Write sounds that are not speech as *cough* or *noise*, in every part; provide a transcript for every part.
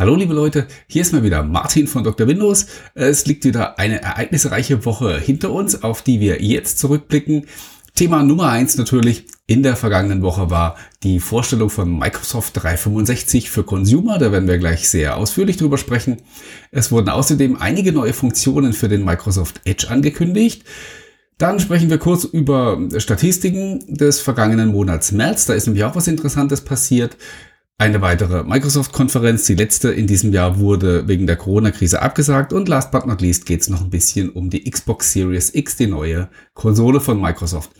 Hallo liebe Leute, hier ist mal wieder Martin von Dr. Windows. Es liegt wieder eine ereignisreiche Woche hinter uns, auf die wir jetzt zurückblicken. Thema Nummer eins natürlich in der vergangenen Woche war die Vorstellung von Microsoft 365 für Consumer. Da werden wir gleich sehr ausführlich drüber sprechen. Es wurden außerdem einige neue Funktionen für den Microsoft Edge angekündigt. Dann sprechen wir kurz über Statistiken des vergangenen Monats März. Da ist nämlich auch was Interessantes passiert. Eine weitere Microsoft-Konferenz, die letzte in diesem Jahr, wurde wegen der Corona-Krise abgesagt. Und last but not least geht es noch ein bisschen um die Xbox Series X, die neue Konsole von Microsoft.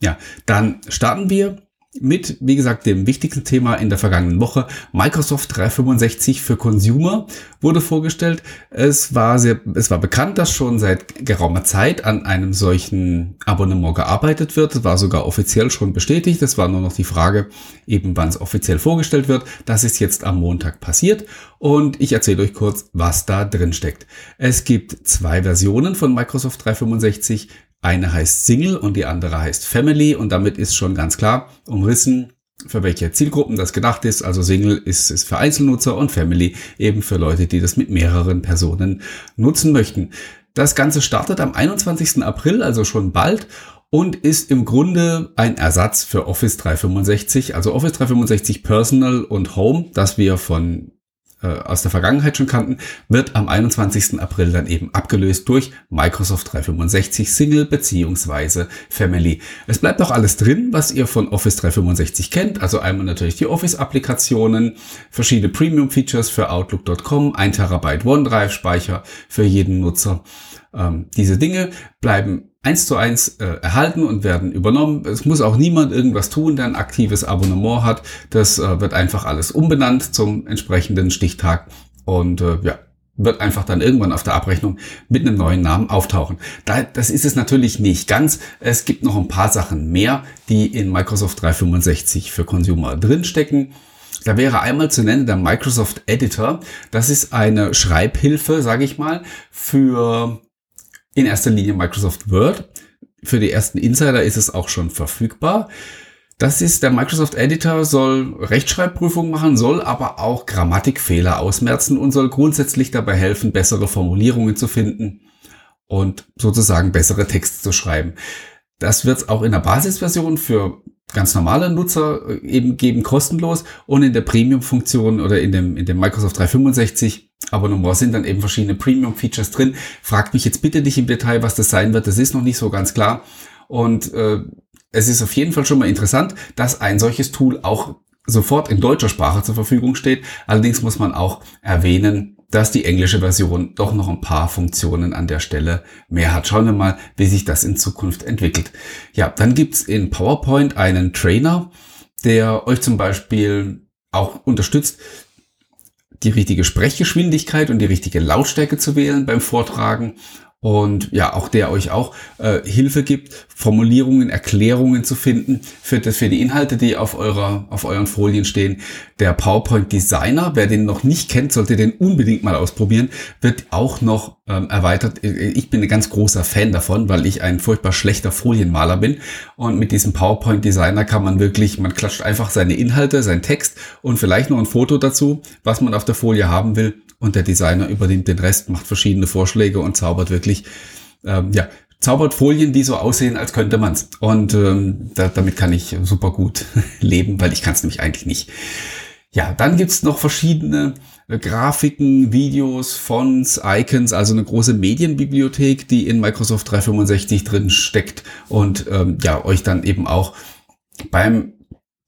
Ja, dann starten wir mit, wie gesagt, dem wichtigsten Thema in der vergangenen Woche. Microsoft 365 für Consumer wurde vorgestellt. Es war sehr, es war bekannt, dass schon seit geraumer Zeit an einem solchen Abonnement gearbeitet wird. Es war sogar offiziell schon bestätigt. Es war nur noch die Frage, eben wann es offiziell vorgestellt wird. Das ist jetzt am Montag passiert. Und ich erzähle euch kurz, was da drin steckt. Es gibt zwei Versionen von Microsoft 365. Eine heißt Single und die andere heißt Family und damit ist schon ganz klar umrissen, für welche Zielgruppen das gedacht ist. Also Single ist, ist für Einzelnutzer und Family eben für Leute, die das mit mehreren Personen nutzen möchten. Das Ganze startet am 21. April, also schon bald und ist im Grunde ein Ersatz für Office 365, also Office 365 Personal und Home, das wir von äh, aus der Vergangenheit schon kannten, wird am 21. April dann eben abgelöst durch Microsoft 365 Single beziehungsweise Family. Es bleibt auch alles drin, was ihr von Office 365 kennt. Also einmal natürlich die Office-Applikationen, verschiedene Premium-Features für Outlook.com, 1 Terabyte OneDrive-Speicher für jeden Nutzer. Ähm, diese Dinge bleiben eins zu eins äh, erhalten und werden übernommen. Es muss auch niemand irgendwas tun, der ein aktives Abonnement hat. Das äh, wird einfach alles umbenannt zum entsprechenden Stichtag und äh, ja, wird einfach dann irgendwann auf der Abrechnung mit einem neuen Namen auftauchen. Da, das ist es natürlich nicht ganz. Es gibt noch ein paar Sachen mehr, die in Microsoft 365 für Consumer drinstecken. Da wäre einmal zu nennen der Microsoft Editor. Das ist eine Schreibhilfe, sage ich mal, für in erster Linie Microsoft Word. Für die ersten Insider ist es auch schon verfügbar. Das ist der Microsoft Editor, soll Rechtschreibprüfung machen, soll aber auch Grammatikfehler ausmerzen und soll grundsätzlich dabei helfen, bessere Formulierungen zu finden und sozusagen bessere Texte zu schreiben. Das wird es auch in der Basisversion für ganz normale Nutzer äh, eben geben, kostenlos. Und in der Premium-Funktion oder in dem, in dem Microsoft 365 Abonnement sind dann eben verschiedene Premium-Features drin. Fragt mich jetzt bitte nicht im Detail, was das sein wird. Das ist noch nicht so ganz klar. Und äh, es ist auf jeden Fall schon mal interessant, dass ein solches Tool auch sofort in deutscher Sprache zur Verfügung steht. Allerdings muss man auch erwähnen, dass die englische Version doch noch ein paar Funktionen an der Stelle mehr hat. Schauen wir mal, wie sich das in Zukunft entwickelt. Ja, dann gibt's in PowerPoint einen Trainer, der euch zum Beispiel auch unterstützt, die richtige Sprechgeschwindigkeit und die richtige Lautstärke zu wählen beim Vortragen und ja, auch der euch auch äh, Hilfe gibt, Formulierungen, Erklärungen zu finden für, das, für die Inhalte, die auf eurer, auf euren Folien stehen. Der PowerPoint Designer, wer den noch nicht kennt, sollte den unbedingt mal ausprobieren, wird auch noch ähm, erweitert. Ich bin ein ganz großer Fan davon, weil ich ein furchtbar schlechter Folienmaler bin. Und mit diesem PowerPoint Designer kann man wirklich, man klatscht einfach seine Inhalte, seinen Text und vielleicht noch ein Foto dazu, was man auf der Folie haben will und der Designer übernimmt den Rest, macht verschiedene Vorschläge und zaubert wirklich, ähm, ja, zaubert Folien, die so aussehen, als könnte man's. Und ähm, da, damit kann ich super gut *laughs* leben, weil ich kann es nämlich eigentlich nicht. Ja, dann gibt's noch verschiedene äh, Grafiken, Videos, Fonts, Icons, also eine große Medienbibliothek, die in Microsoft 365 drin steckt und ähm, ja, euch dann eben auch beim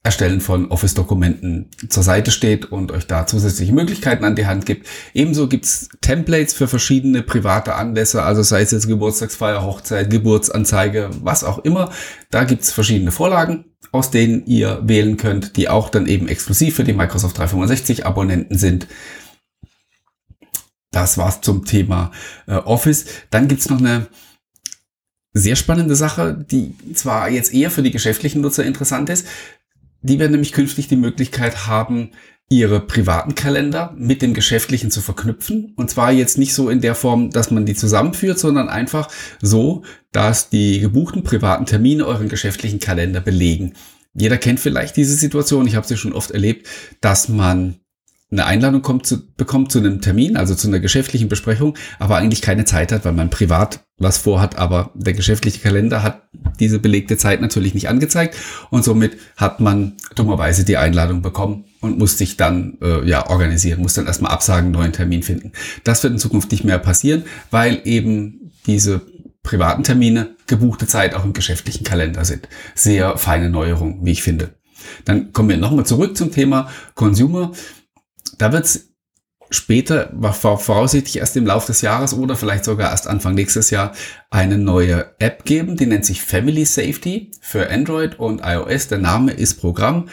Erstellen von Office-Dokumenten zur Seite steht und euch da zusätzliche Möglichkeiten an die Hand gibt. Ebenso gibt's Templates für verschiedene private Anlässe, also sei es jetzt Geburtstagsfeier, Hochzeit, Geburtsanzeige, was auch immer. Da gibt's verschiedene Vorlagen, aus denen ihr wählen könnt, die auch dann eben exklusiv für die Microsoft 365 Abonnenten sind. Das war's zum Thema äh, Office. Dann gibt's noch eine sehr spannende Sache, die zwar jetzt eher für die geschäftlichen Nutzer interessant ist. Die werden nämlich künftig die Möglichkeit haben, ihre privaten Kalender mit dem geschäftlichen zu verknüpfen. Und zwar jetzt nicht so in der Form, dass man die zusammenführt, sondern einfach so, dass die gebuchten privaten Termine euren geschäftlichen Kalender belegen. Jeder kennt vielleicht diese Situation, ich habe sie schon oft erlebt, dass man eine Einladung kommt zu, bekommt zu einem Termin, also zu einer geschäftlichen Besprechung, aber eigentlich keine Zeit hat, weil man privat was vorhat, aber der geschäftliche Kalender hat diese belegte Zeit natürlich nicht angezeigt und somit hat man dummerweise die Einladung bekommen und muss sich dann äh, ja organisieren, muss dann erstmal absagen, neuen Termin finden. Das wird in Zukunft nicht mehr passieren, weil eben diese privaten Termine gebuchte Zeit auch im geschäftlichen Kalender sind. Sehr feine Neuerung, wie ich finde. Dann kommen wir nochmal zurück zum Thema Consumer. Da wird es später, voraussichtlich erst im Laufe des Jahres oder vielleicht sogar erst Anfang nächstes Jahr, eine neue App geben, die nennt sich Family Safety für Android und iOS. Der Name ist Programm.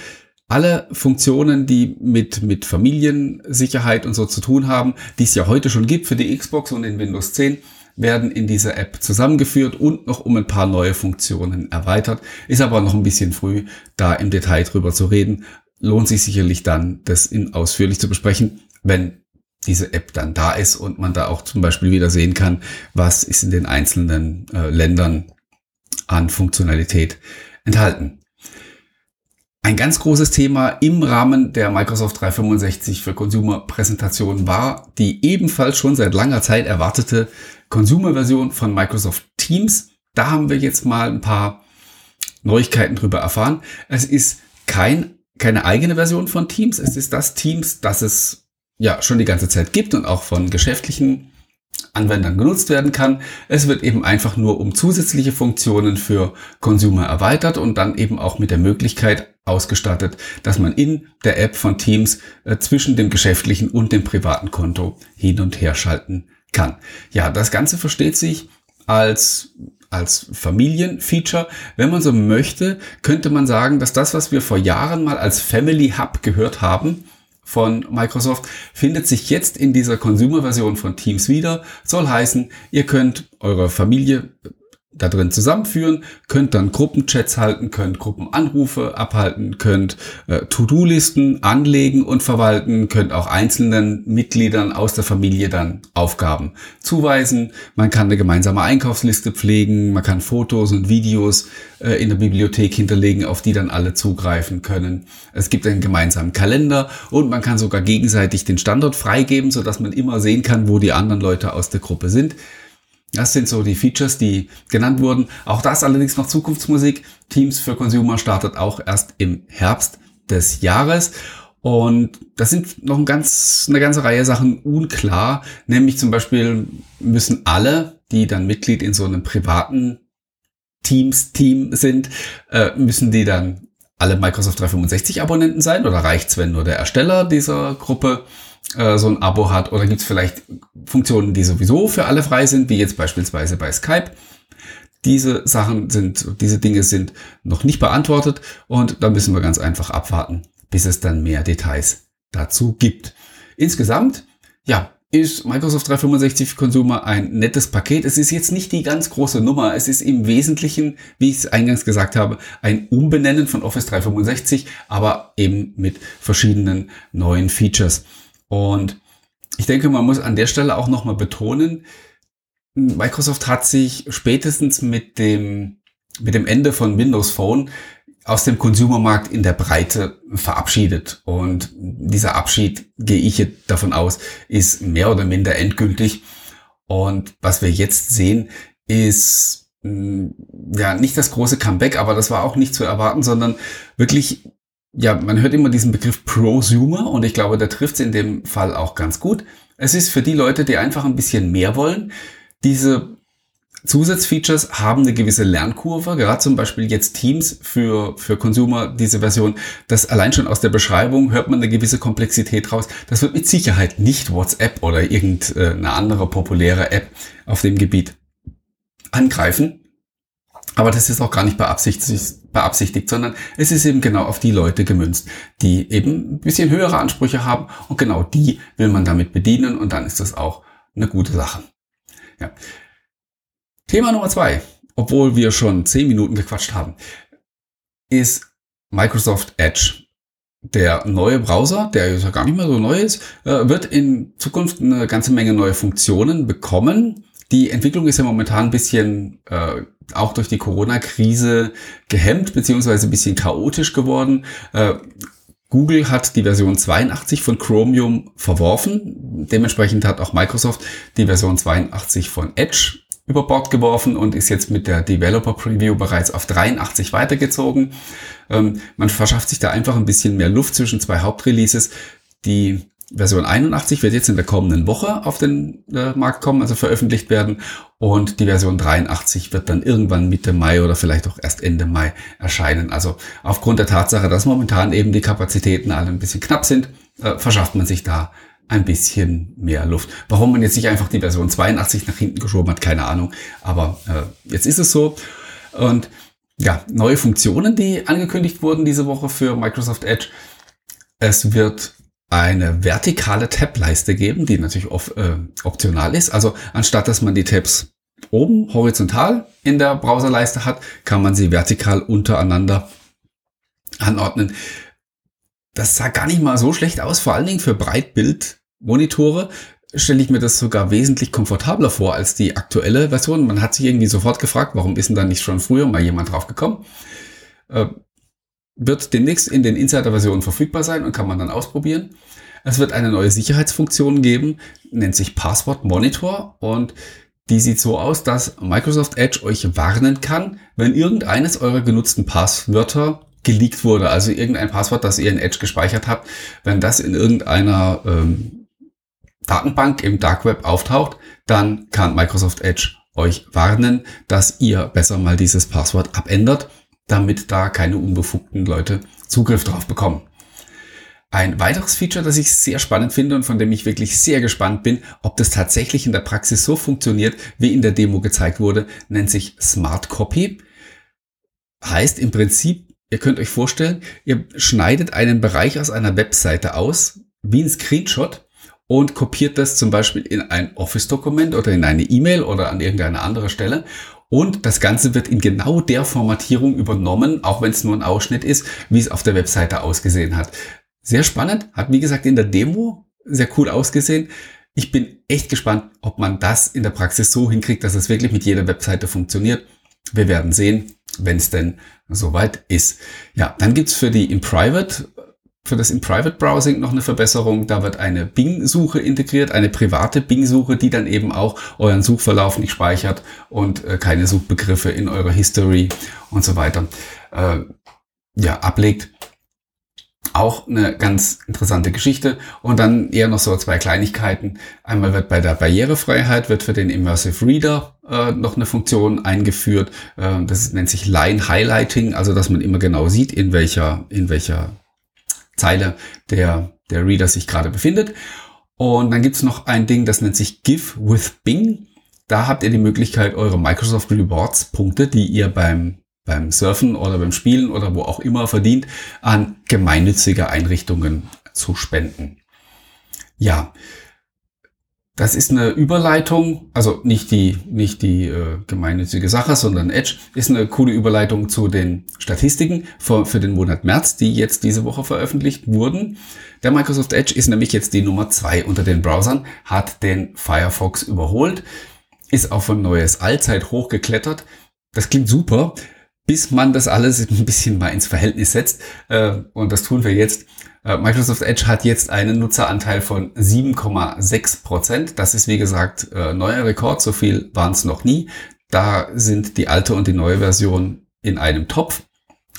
Alle Funktionen, die mit, mit Familiensicherheit und so zu tun haben, die es ja heute schon gibt für die Xbox und in Windows 10, werden in dieser App zusammengeführt und noch um ein paar neue Funktionen erweitert. Ist aber noch ein bisschen früh, da im Detail drüber zu reden. Lohnt sich sicherlich dann, das in ausführlich zu besprechen, wenn diese App dann da ist und man da auch zum Beispiel wieder sehen kann, was ist in den einzelnen äh, Ländern an Funktionalität enthalten. Ein ganz großes Thema im Rahmen der Microsoft 365 für Consumer Präsentation war die ebenfalls schon seit langer Zeit erwartete Consumer-Version von Microsoft Teams. Da haben wir jetzt mal ein paar Neuigkeiten drüber erfahren. Es ist kein, keine eigene Version von Teams. Es ist das Teams, das es ja schon die ganze Zeit gibt und auch von geschäftlichen Anwendern genutzt werden kann. Es wird eben einfach nur um zusätzliche Funktionen für Consumer erweitert und dann eben auch mit der Möglichkeit ausgestattet, dass man in der App von Teams äh, zwischen dem geschäftlichen und dem privaten Konto hin und her schalten kann. Ja, das Ganze versteht sich als als Familienfeature. Wenn man so möchte, könnte man sagen, dass das, was wir vor Jahren mal als Family Hub gehört haben, von Microsoft findet sich jetzt in dieser Consumer-Version von Teams wieder. Soll heißen, ihr könnt eure Familie da drin zusammenführen, könnt dann Gruppenchats halten, könnt Gruppenanrufe abhalten, könnt äh, To-Do-Listen anlegen und verwalten, könnt auch einzelnen Mitgliedern aus der Familie dann Aufgaben zuweisen. Man kann eine gemeinsame Einkaufsliste pflegen, man kann Fotos und Videos äh, in der Bibliothek hinterlegen, auf die dann alle zugreifen können. Es gibt einen gemeinsamen Kalender und man kann sogar gegenseitig den Standort freigeben, sodass man immer sehen kann, wo die anderen Leute aus der Gruppe sind. Das sind so die Features, die genannt wurden. Auch das allerdings noch Zukunftsmusik. Teams für Consumer startet auch erst im Herbst des Jahres. Und das sind noch ein ganz, eine ganze Reihe Sachen unklar. Nämlich zum Beispiel müssen alle, die dann Mitglied in so einem privaten Teams-Team sind, äh, müssen die dann alle Microsoft 365 Abonnenten sein? Oder reicht's, wenn nur der Ersteller dieser Gruppe äh, so ein Abo hat oder gibt es vielleicht Funktionen, die sowieso für alle frei sind, wie jetzt beispielsweise bei Skype. Diese Sachen sind, diese Dinge sind noch nicht beantwortet und da müssen wir ganz einfach abwarten, bis es dann mehr Details dazu gibt. Insgesamt, ja, ist Microsoft 365 Consumer ein nettes Paket. Es ist jetzt nicht die ganz große Nummer. Es ist im Wesentlichen, wie ich es eingangs gesagt habe, ein Umbenennen von Office 365, aber eben mit verschiedenen neuen Features. Und ich denke, man muss an der Stelle auch nochmal betonen, Microsoft hat sich spätestens mit dem, mit dem Ende von Windows Phone aus dem Consumermarkt in der Breite verabschiedet. Und dieser Abschied, gehe ich davon aus, ist mehr oder minder endgültig. Und was wir jetzt sehen, ist mm, ja nicht das große Comeback, aber das war auch nicht zu erwarten, sondern wirklich ja, man hört immer diesen Begriff Prosumer und ich glaube, der trifft es in dem Fall auch ganz gut. Es ist für die Leute, die einfach ein bisschen mehr wollen. Diese Zusatzfeatures haben eine gewisse Lernkurve, gerade zum Beispiel jetzt Teams für, für Consumer, diese Version, das allein schon aus der Beschreibung hört man eine gewisse Komplexität raus. Das wird mit Sicherheit nicht WhatsApp oder irgendeine andere populäre App auf dem Gebiet angreifen. Aber das ist auch gar nicht beabsichtigt, beabsichtigt, sondern es ist eben genau auf die Leute gemünzt, die eben ein bisschen höhere Ansprüche haben und genau die will man damit bedienen und dann ist das auch eine gute Sache. Ja. Thema Nummer zwei, obwohl wir schon zehn Minuten gequatscht haben, ist Microsoft Edge. Der neue Browser, der ja gar nicht mehr so neu ist, äh, wird in Zukunft eine ganze Menge neue Funktionen bekommen. Die Entwicklung ist ja momentan ein bisschen äh, auch durch die Corona-Krise gehemmt, beziehungsweise ein bisschen chaotisch geworden. Äh, Google hat die Version 82 von Chromium verworfen. Dementsprechend hat auch Microsoft die Version 82 von Edge über Bord geworfen und ist jetzt mit der Developer Preview bereits auf 83 weitergezogen. Ähm, man verschafft sich da einfach ein bisschen mehr Luft zwischen zwei Hauptreleases. Die Version 81 wird jetzt in der kommenden Woche auf den äh, Markt kommen, also veröffentlicht werden. Und die Version 83 wird dann irgendwann Mitte Mai oder vielleicht auch erst Ende Mai erscheinen. Also aufgrund der Tatsache, dass momentan eben die Kapazitäten alle ein bisschen knapp sind, äh, verschafft man sich da ein bisschen mehr Luft. Warum man jetzt nicht einfach die Version 82 nach hinten geschoben hat, keine Ahnung. Aber äh, jetzt ist es so. Und ja, neue Funktionen, die angekündigt wurden diese Woche für Microsoft Edge. Es wird eine vertikale Tab-Leiste geben, die natürlich auf, äh, optional ist. Also anstatt dass man die Tabs oben horizontal in der Browserleiste hat, kann man sie vertikal untereinander anordnen. Das sah gar nicht mal so schlecht aus, vor allen Dingen für Breitbildmonitore stelle ich mir das sogar wesentlich komfortabler vor als die aktuelle Version. Man hat sich irgendwie sofort gefragt, warum ist denn da nicht schon früher mal jemand drauf gekommen? Äh, wird demnächst in den Insider-Versionen verfügbar sein und kann man dann ausprobieren. Es wird eine neue Sicherheitsfunktion geben, nennt sich Passwort Monitor. Und die sieht so aus, dass Microsoft Edge euch warnen kann, wenn irgendeines eurer genutzten Passwörter geleakt wurde, also irgendein Passwort, das ihr in Edge gespeichert habt, wenn das in irgendeiner ähm, Datenbank im Dark Web auftaucht, dann kann Microsoft Edge euch warnen, dass ihr besser mal dieses Passwort abändert damit da keine unbefugten Leute Zugriff drauf bekommen. Ein weiteres Feature, das ich sehr spannend finde und von dem ich wirklich sehr gespannt bin, ob das tatsächlich in der Praxis so funktioniert, wie in der Demo gezeigt wurde, nennt sich Smart Copy. Heißt im Prinzip, ihr könnt euch vorstellen, ihr schneidet einen Bereich aus einer Webseite aus, wie ein Screenshot, und kopiert das zum Beispiel in ein Office-Dokument oder in eine E-Mail oder an irgendeine andere Stelle und das Ganze wird in genau der Formatierung übernommen, auch wenn es nur ein Ausschnitt ist, wie es auf der Webseite ausgesehen hat. Sehr spannend, hat wie gesagt in der Demo sehr cool ausgesehen. Ich bin echt gespannt, ob man das in der Praxis so hinkriegt, dass es wirklich mit jeder Webseite funktioniert. Wir werden sehen, wenn es denn soweit ist. Ja, dann gibt's für die in Private für das in Private Browsing noch eine Verbesserung. Da wird eine Bing-Suche integriert, eine private Bing-Suche, die dann eben auch euren Suchverlauf nicht speichert und äh, keine Suchbegriffe in eurer History und so weiter äh, ja, ablegt. Auch eine ganz interessante Geschichte. Und dann eher noch so zwei Kleinigkeiten. Einmal wird bei der Barrierefreiheit wird für den Immersive Reader äh, noch eine Funktion eingeführt. Äh, das nennt sich Line Highlighting, also dass man immer genau sieht, in welcher, in welcher Zeile der, der Reader sich gerade befindet. Und dann gibt's noch ein Ding, das nennt sich Give with Bing. Da habt ihr die Möglichkeit, eure Microsoft Rewards Punkte, die ihr beim, beim Surfen oder beim Spielen oder wo auch immer verdient, an gemeinnützige Einrichtungen zu spenden. Ja, das ist eine Überleitung, also nicht die, nicht die äh, gemeinnützige Sache, sondern Edge ist eine coole Überleitung zu den Statistiken für, für den Monat März, die jetzt diese Woche veröffentlicht wurden. Der Microsoft Edge ist nämlich jetzt die Nummer zwei unter den Browsern, hat den Firefox überholt, ist auf ein neues Allzeithoch geklettert. Das klingt super, bis man das alles ein bisschen mal ins Verhältnis setzt. Äh, und das tun wir jetzt. Äh, Microsoft Edge hat jetzt einen Nutzeranteil von 7,6 Prozent. Das ist wie gesagt äh, neuer Rekord. So viel waren es noch nie. Da sind die alte und die neue Version in einem Topf.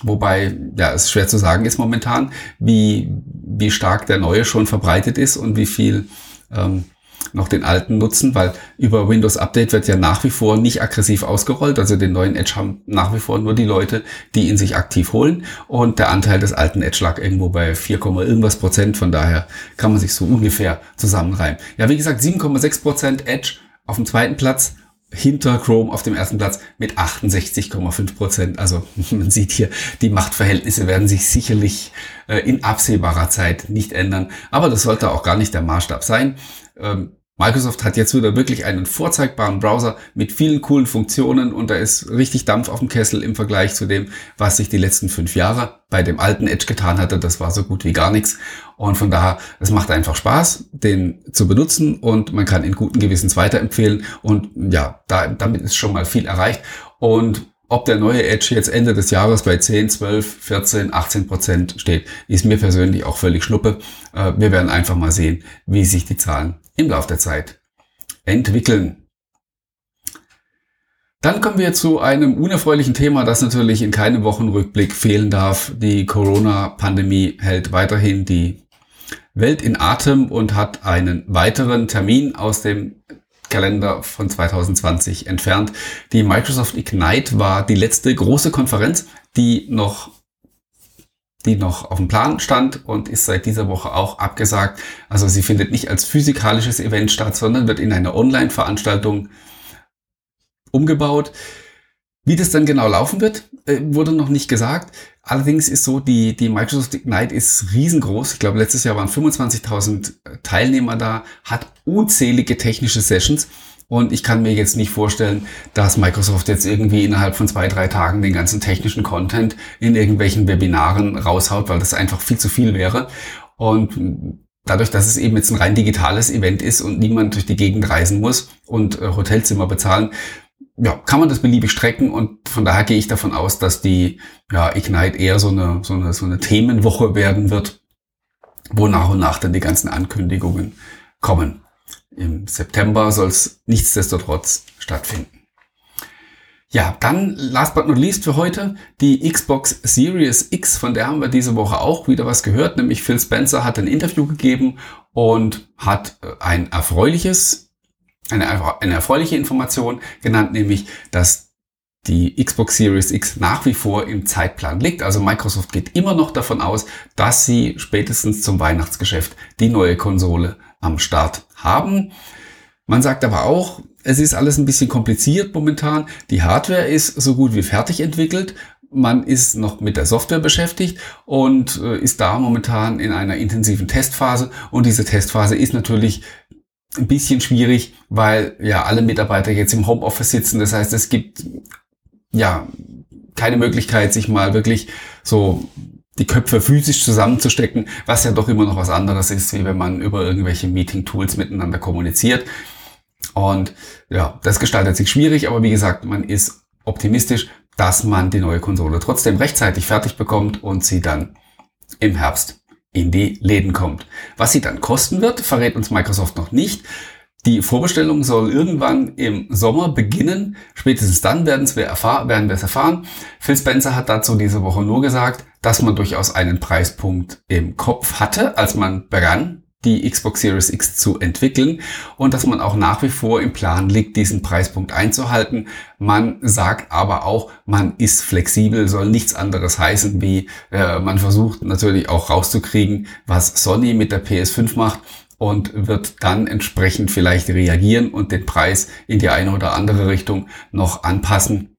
Wobei, ja, es schwer zu sagen ist momentan, wie, wie stark der neue schon verbreitet ist und wie viel ähm, noch den alten nutzen, weil über Windows Update wird ja nach wie vor nicht aggressiv ausgerollt. Also den neuen Edge haben nach wie vor nur die Leute, die ihn sich aktiv holen. Und der Anteil des alten Edge lag irgendwo bei 4, irgendwas Prozent. Von daher kann man sich so ungefähr zusammenreimen. Ja, wie gesagt, 7,6 Prozent Edge auf dem zweiten Platz hinter Chrome auf dem ersten Platz mit 68,5 Prozent. Also *laughs* man sieht hier, die Machtverhältnisse werden sich sicherlich äh, in absehbarer Zeit nicht ändern. Aber das sollte auch gar nicht der Maßstab sein. Ähm, Microsoft hat jetzt wieder wirklich einen vorzeigbaren Browser mit vielen coolen Funktionen und da ist richtig Dampf auf dem Kessel im Vergleich zu dem, was sich die letzten fünf Jahre bei dem alten Edge getan hatte. Das war so gut wie gar nichts. Und von daher, es macht einfach Spaß, den zu benutzen und man kann ihn guten Gewissens weiterempfehlen. Und ja, da, damit ist schon mal viel erreicht. Und Ob der neue Edge jetzt Ende des Jahres bei 10, 12, 14, 18 Prozent steht, ist mir persönlich auch völlig schnuppe. Äh, wir werden einfach mal sehen, wie sich die Zahlen im Laufe der Zeit entwickeln. Dann kommen wir zu einem unerfreulichen Thema, das natürlich in keinem Wochenrückblick fehlen darf. Die Corona-Pandemie hält weiterhin die Welt in Atem und hat einen weiteren Termin aus dem Kalender von 2020 entfernt. Die Microsoft Ignite war die letzte große Konferenz, die noch die noch auf dem Plan stand und ist seit dieser Woche auch abgesagt. Also sie findet nicht als physikalisches Event statt, sondern wird in einer Online-Veranstaltung umgebaut. Wie das dann genau laufen wird, äh, wurde noch nicht gesagt. Allerdings ist so, die, die Microsoft Ignite ist riesengroß. Ich glaube, letztes Jahr waren 25.000 Teilnehmer da, hat unzählige technische Sessions. Und ich kann mir jetzt nicht vorstellen, dass Microsoft jetzt irgendwie innerhalb von zwei, drei Tagen den ganzen technischen Content in irgendwelchen Webinaren raushaut, weil das einfach viel zu viel wäre. Und dadurch, dass es eben jetzt ein rein digitales Event ist und niemand durch die Gegend reisen muss und äh, Hotelzimmer bezahlen, ja, kann man das beliebig strecken und von daher gehe ich davon aus, dass die ja, Ignite eher so eine, so, eine, so eine Themenwoche werden wird, wo nach und nach dann die ganzen Ankündigungen kommen. Im September soll es nichtsdestotrotz stattfinden. Ja, dann last but not least für heute die Xbox Series X, von der haben wir diese Woche auch wieder was gehört, nämlich Phil Spencer hat ein Interview gegeben und hat äh, ein erfreuliches eine, eine erfreuliche Information genannt, nämlich, dass die Xbox Series X nach wie vor im Zeitplan liegt. Also Microsoft geht immer noch davon aus, dass sie spätestens zum Weihnachtsgeschäft die neue Konsole am Start haben. Man sagt aber auch, es ist alles ein bisschen kompliziert momentan. Die Hardware ist so gut wie fertig entwickelt. Man ist noch mit der Software beschäftigt und äh, ist da momentan in einer intensiven Testphase. Und diese Testphase ist natürlich ein bisschen schwierig, weil ja alle Mitarbeiter jetzt im Homeoffice sitzen. Das heißt, es gibt ja keine Möglichkeit, sich mal wirklich so die Köpfe physisch zusammenzustecken, was ja doch immer noch was anderes ist, wie wenn man über irgendwelche Meeting-Tools miteinander kommuniziert. Und ja, das gestaltet sich schwierig, aber wie gesagt, man ist optimistisch, dass man die neue Konsole trotzdem rechtzeitig fertig bekommt und sie dann im Herbst in die Läden kommt. Was sie dann kosten wird, verrät uns Microsoft noch nicht. Die Vorbestellung soll irgendwann im Sommer beginnen. Spätestens dann werden wir, wir es erfahren. Phil Spencer hat dazu diese Woche nur gesagt, dass man durchaus einen Preispunkt im Kopf hatte, als man begann, die Xbox Series X zu entwickeln und dass man auch nach wie vor im Plan liegt, diesen Preispunkt einzuhalten. Man sagt aber auch, man ist flexibel, soll nichts anderes heißen, wie äh, man versucht natürlich auch rauszukriegen, was Sony mit der PS5 macht und wird dann entsprechend vielleicht reagieren und den Preis in die eine oder andere Richtung noch anpassen.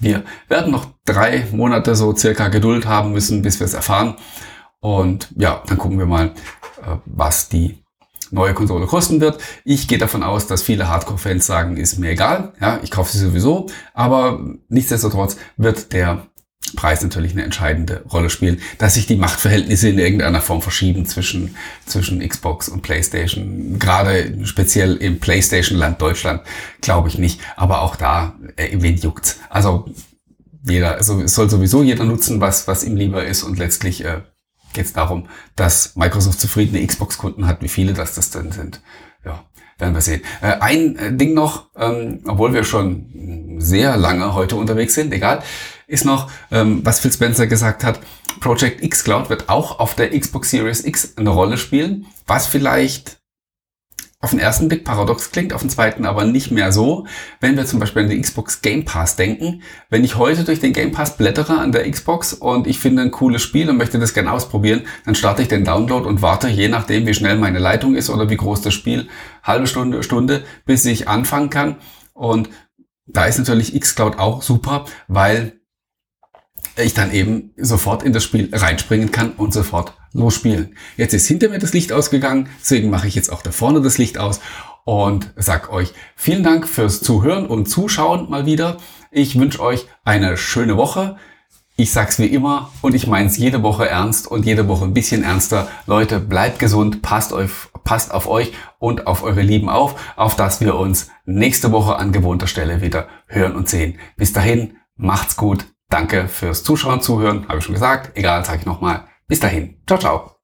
Wir werden noch drei Monate so circa Geduld haben müssen, bis wir es erfahren. Und ja, dann gucken wir mal, äh, was die neue Konsole kosten wird. Ich gehe davon aus, dass viele Hardcore-Fans sagen, ist mir egal, ja, ich kaufe sie sowieso, aber nichtsdestotrotz wird der Preis natürlich eine entscheidende Rolle spielen, dass sich die Machtverhältnisse in irgendeiner Form verschieben zwischen, zwischen Xbox und PlayStation. Gerade speziell im PlayStation-Land Deutschland glaube ich nicht, aber auch da, äh, wen juckt's? Also jeder, also es soll sowieso jeder nutzen, was, was ihm lieber ist und letztlich äh, geht es darum, dass Microsoft zufriedene Xbox-Kunden hat. Wie viele das das denn sind, ja, werden wir sehen. Äh, ein äh, Ding noch, ähm, obwohl wir schon sehr lange heute unterwegs sind, egal, ist noch, ähm, was Phil Spencer gesagt hat, Project X Cloud wird auch auf der Xbox Series X eine Rolle spielen, was vielleicht auf den ersten Blick paradox klingt, auf den zweiten aber nicht mehr so. Wenn wir zum Beispiel an den Xbox Game Pass denken, wenn ich heute durch den Game Pass blättere an der Xbox und ich finde ein cooles Spiel und möchte das gerne ausprobieren, dann starte ich den Download und warte, je nachdem wie schnell meine Leitung ist oder wie groß das Spiel, halbe Stunde, Stunde, bis ich anfangen kann. Und da ist natürlich xCloud auch super, weil ich dann eben sofort in das Spiel reinspringen kann und sofort losspielen. Jetzt ist hinter mir das Licht ausgegangen, deswegen mache ich jetzt auch da vorne das Licht aus und sag euch vielen Dank fürs Zuhören und Zuschauen mal wieder. Ich wünsche euch eine schöne Woche. Ich sag's wie immer und ich meine es jede Woche ernst und jede Woche ein bisschen ernster. Leute, bleibt gesund, passt auf, passt auf euch und auf eure Lieben auf, auf dass wir uns nächste Woche an gewohnter Stelle wieder hören und sehen. Bis dahin, macht's gut. Danke fürs Zuschauen, Zuhören, habe ich schon gesagt. Egal, sage ich nochmal. Bis dahin. Ciao, ciao.